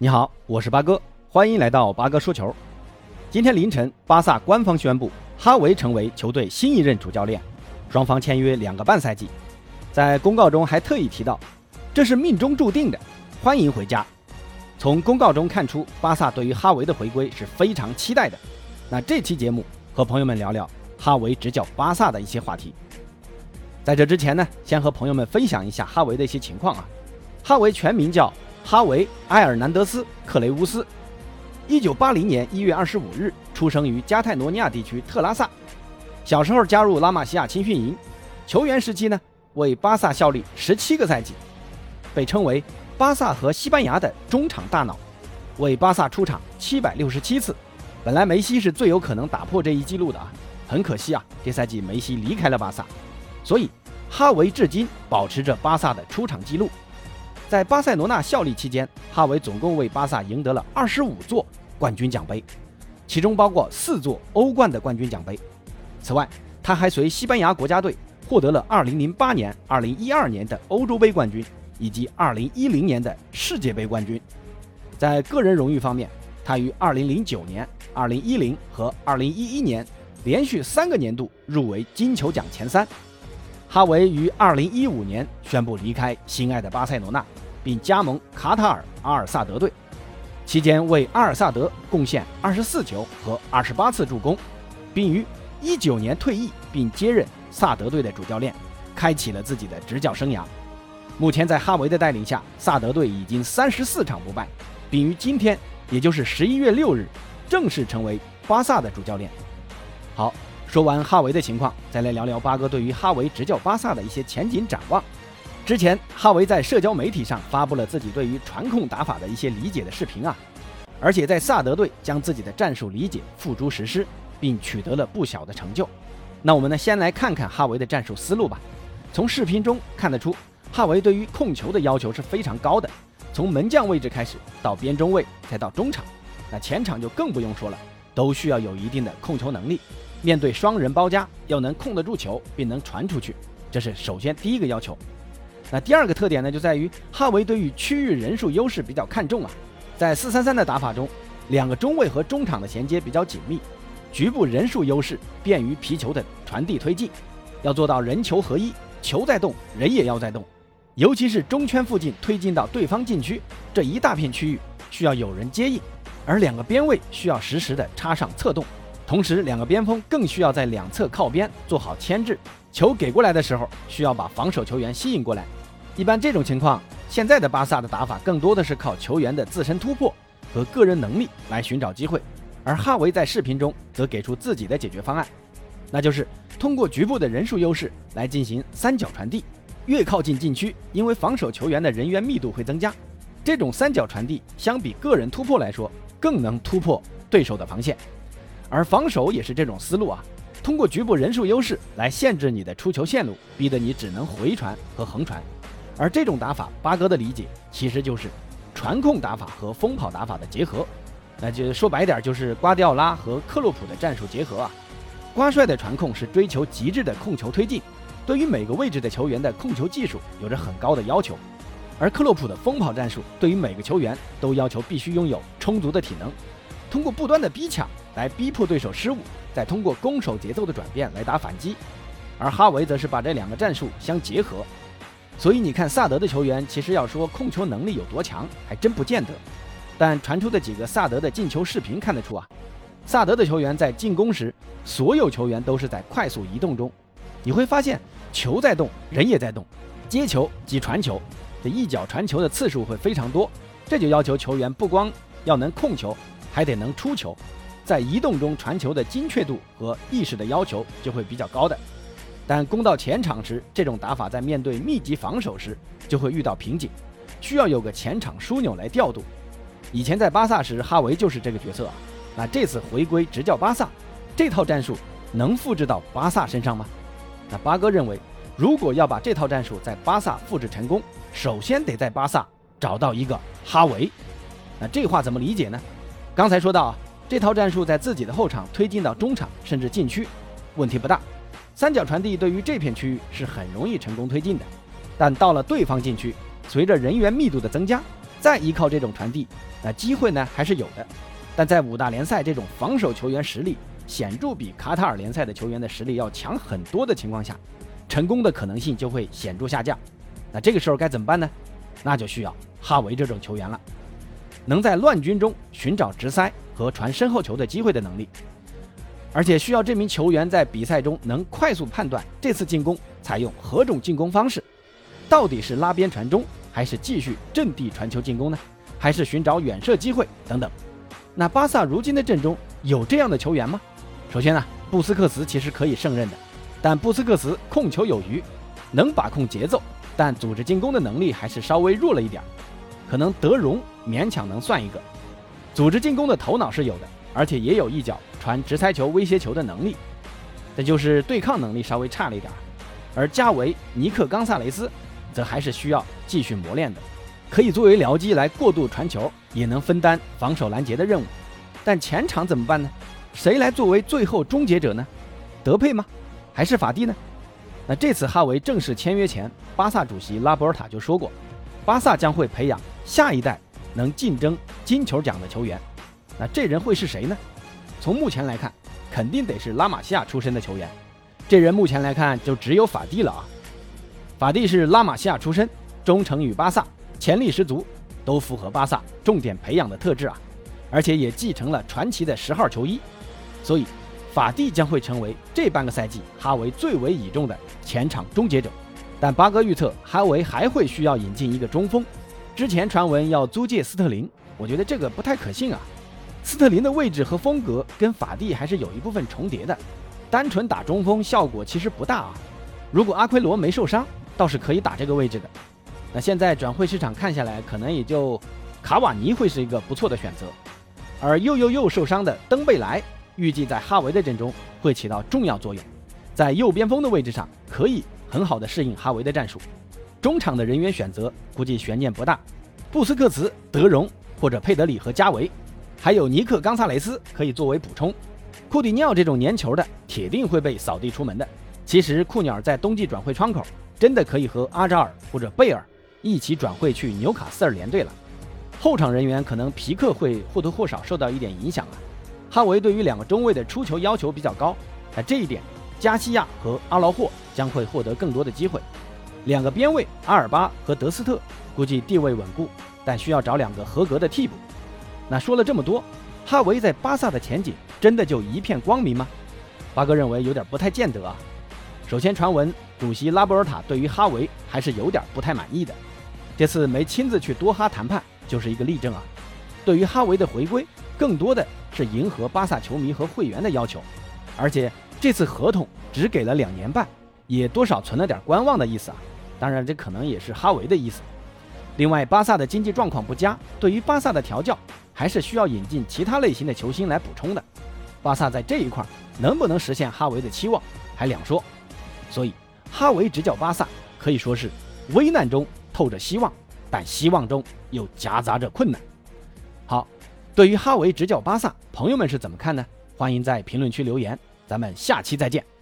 你好，我是八哥，欢迎来到八哥说球。今天凌晨，巴萨官方宣布哈维成为球队新一任主教练，双方签约两个半赛季。在公告中还特意提到，这是命中注定的，欢迎回家。从公告中看出，巴萨对于哈维的回归是非常期待的。那这期节目和朋友们聊聊哈维执教巴萨的一些话题。在这之前呢，先和朋友们分享一下哈维的一些情况啊。哈维全名叫。哈维·埃尔南德斯·克雷乌斯，一九八零年一月二十五日出生于加泰罗尼亚地区特拉萨。小时候加入拉玛西亚青训营，球员时期呢为巴萨效力十七个赛季，被称为巴萨和西班牙的中场大脑，为巴萨出场七百六十七次。本来梅西是最有可能打破这一记录的啊，很可惜啊，这赛季梅西离开了巴萨，所以哈维至今保持着巴萨的出场记录。在巴塞罗那效力期间，哈维总共为巴萨赢得了二十五座冠军奖杯，其中包括四座欧冠的冠军奖杯。此外，他还随西班牙国家队获得了2008年、2012年的欧洲杯冠军以及2010年的世界杯冠军。在个人荣誉方面，他于2009年、2010和2011年连续三个年度入围金球奖前三。哈维于2015年宣布离开心爱的巴塞罗那。并加盟卡塔尔阿尔萨德队，期间为阿尔萨德贡献二十四球和二十八次助攻，并于一九年退役，并接任萨德队的主教练，开启了自己的执教生涯。目前在哈维的带领下，萨德队已经三十四场不败，并于今天，也就是十一月六日，正式成为巴萨的主教练。好，说完哈维的情况，再来聊聊八哥对于哈维执教巴萨的一些前景展望。之前，哈维在社交媒体上发布了自己对于传控打法的一些理解的视频啊，而且在萨德队将自己的战术理解付诸实施，并取得了不小的成就。那我们呢，先来看看哈维的战术思路吧。从视频中看得出，哈维对于控球的要求是非常高的，从门将位置开始，到边中卫，再到中场，那前场就更不用说了，都需要有一定的控球能力。面对双人包夹，要能控得住球，并能传出去，这是首先第一个要求。那第二个特点呢，就在于哈维对于区域人数优势比较看重啊。在四三三的打法中，两个中卫和中场的衔接比较紧密，局部人数优势便于皮球的传递推进。要做到人球合一，球在动，人也要在动。尤其是中圈附近推进到对方禁区这一大片区域，需要有人接应，而两个边卫需要实时的插上策动，同时两个边锋更需要在两侧靠边做好牵制。球给过来的时候，需要把防守球员吸引过来。一般这种情况，现在的巴萨的打法更多的是靠球员的自身突破和个人能力来寻找机会，而哈维在视频中则给出自己的解决方案，那就是通过局部的人数优势来进行三角传递。越靠近禁区，因为防守球员的人员密度会增加，这种三角传递相比个人突破来说，更能突破对手的防线。而防守也是这种思路啊，通过局部人数优势来限制你的出球线路，逼得你只能回传和横传。而这种打法，八哥的理解其实就是传控打法和疯跑打法的结合，那就说白点就是瓜迪奥拉和克洛普的战术结合啊。瓜帅的传控是追求极致的控球推进，对于每个位置的球员的控球技术有着很高的要求；而克洛普的疯跑战术对于每个球员都要求必须拥有充足的体能，通过不断的逼抢来逼迫对手失误，再通过攻守节奏的转变来打反击。而哈维则是把这两个战术相结合。所以你看，萨德的球员其实要说控球能力有多强，还真不见得。但传出的几个萨德的进球视频看得出啊，萨德的球员在进攻时，所有球员都是在快速移动中。你会发现，球在动，人也在动。接球及传球，这一脚传球的次数会非常多。这就要求球员不光要能控球，还得能出球。在移动中传球的精确度和意识的要求就会比较高的。但攻到前场时，这种打法在面对密集防守时就会遇到瓶颈，需要有个前场枢纽来调度。以前在巴萨时，哈维就是这个角色啊。那这次回归执教巴萨，这套战术能复制到巴萨身上吗？那八哥认为，如果要把这套战术在巴萨复制成功，首先得在巴萨找到一个哈维。那这话怎么理解呢？刚才说到啊，这套战术在自己的后场推进到中场甚至禁区，问题不大。三角传递对于这片区域是很容易成功推进的，但到了对方禁区，随着人员密度的增加，再依靠这种传递，那机会呢还是有的。但在五大联赛这种防守球员实力显著比卡塔尔联赛的球员的实力要强很多的情况下，成功的可能性就会显著下降。那这个时候该怎么办呢？那就需要哈维这种球员了，能在乱军中寻找直塞和传身后球的机会的能力，而且需要这名球员在比赛中能快速判断这次进攻采用何种进攻方式，到底是拉边传中，还是继续阵地传球进攻呢？还是寻找远射机会等等。那巴萨如今的阵中有这样的球员吗？首先呢，布斯克茨其实可以胜任的，但布斯克茨控球有余，能把控节奏，但组织进攻的能力还是稍微弱了一点。可能德容勉强能算一个，组织进攻的头脑是有的，而且也有一脚传直塞球威胁球的能力，这就是对抗能力稍微差了一点。而加维、尼克、冈萨雷斯，则还是需要继续磨练的。可以作为僚机来过渡传球，也能分担防守拦截的任务。但前场怎么办呢？谁来作为最后终结者呢？德佩吗？还是法蒂呢？那这次哈维正式签约前，巴萨主席拉波尔塔就说过，巴萨将会培养下一代能竞争金球奖的球员。那这人会是谁呢？从目前来看，肯定得是拉玛西亚出身的球员。这人目前来看就只有法蒂了啊。法蒂是拉玛西亚出身，忠诚于巴萨。潜力十足，都符合巴萨重点培养的特质啊，而且也继承了传奇的十号球衣，所以法蒂将会成为这半个赛季哈维最为倚重的前场终结者。但巴哥预测哈维还会需要引进一个中锋，之前传闻要租借斯特林，我觉得这个不太可信啊。斯特林的位置和风格跟法蒂还是有一部分重叠的，单纯打中锋效果其实不大啊。如果阿奎罗没受伤，倒是可以打这个位置的。那现在转会市场看下来，可能也就卡瓦尼会是一个不错的选择，而又又又受伤的登贝莱，预计在哈维的阵中会起到重要作用，在右边锋的位置上可以很好的适应哈维的战术。中场的人员选择估计悬念不大，布斯克茨、德容或者佩德里和加维，还有尼克冈萨雷斯可以作为补充。库蒂尼奥这种粘球的铁定会被扫地出门的。其实库鸟在冬季转会窗口真的可以和阿扎尔或者贝尔。一起转会去纽卡斯尔联队了，后场人员可能皮克会或多或少受到一点影响啊。哈维对于两个中卫的出球要求比较高，在这一点，加西亚和阿劳霍将会获得更多的机会。两个边卫阿尔巴和德斯特估计地位稳固，但需要找两个合格的替补。那说了这么多，哈维在巴萨的前景真的就一片光明吗？八哥认为有点不太见得啊。首先，传闻主席拉波尔塔对于哈维还是有点不太满意的。这次没亲自去多哈谈判，就是一个例证啊。对于哈维的回归，更多的是迎合巴萨球迷和会员的要求，而且这次合同只给了两年半，也多少存了点观望的意思啊。当然，这可能也是哈维的意思。另外，巴萨的经济状况不佳，对于巴萨的调教还是需要引进其他类型的球星来补充的。巴萨在这一块能不能实现哈维的期望，还两说。所以，哈维执教巴萨可以说是危难中。透着希望，但希望中又夹杂着困难。好，对于哈维执教巴萨，朋友们是怎么看呢？欢迎在评论区留言，咱们下期再见。